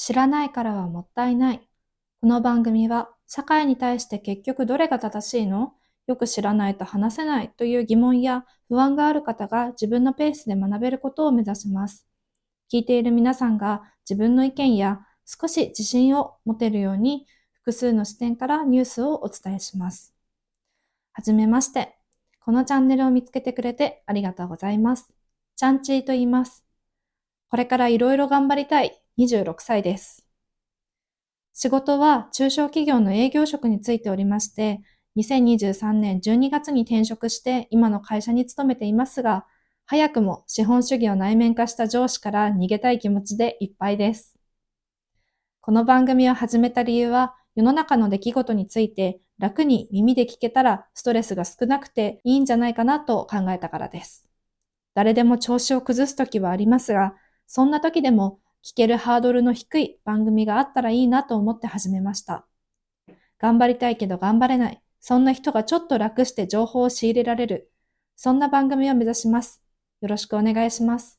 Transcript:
知らないからはもったいない。この番組は社会に対して結局どれが正しいの？よく知らないと話せないという疑問や不安がある方が自分のペースで学べることを目指します。聞いている皆さんが自分の意見や少し自信を持てるように複数の視点からニュースをお伝えします。はじめまして。このチャンネルを見つけてくれてありがとうございます。チャンチーと言います。これからいろいろ頑張りたい26歳です。仕事は中小企業の営業職についておりまして、2023年12月に転職して今の会社に勤めていますが、早くも資本主義を内面化した上司から逃げたい気持ちでいっぱいです。この番組を始めた理由は、世の中の出来事について楽に耳で聞けたらストレスが少なくていいんじゃないかなと考えたからです。誰でも調子を崩すときはありますが、そんな時でも聞けるハードルの低い番組があったらいいなと思って始めました。頑張りたいけど頑張れない。そんな人がちょっと楽して情報を仕入れられる。そんな番組を目指します。よろしくお願いします。